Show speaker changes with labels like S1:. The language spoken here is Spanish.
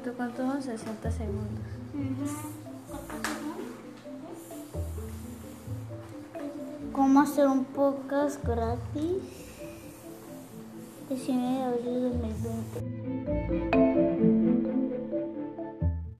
S1: minuto, ¿cuántos son? 60 segundos.
S2: ¿Cómo hacer un podcast gratis? 19 de abril de 2020.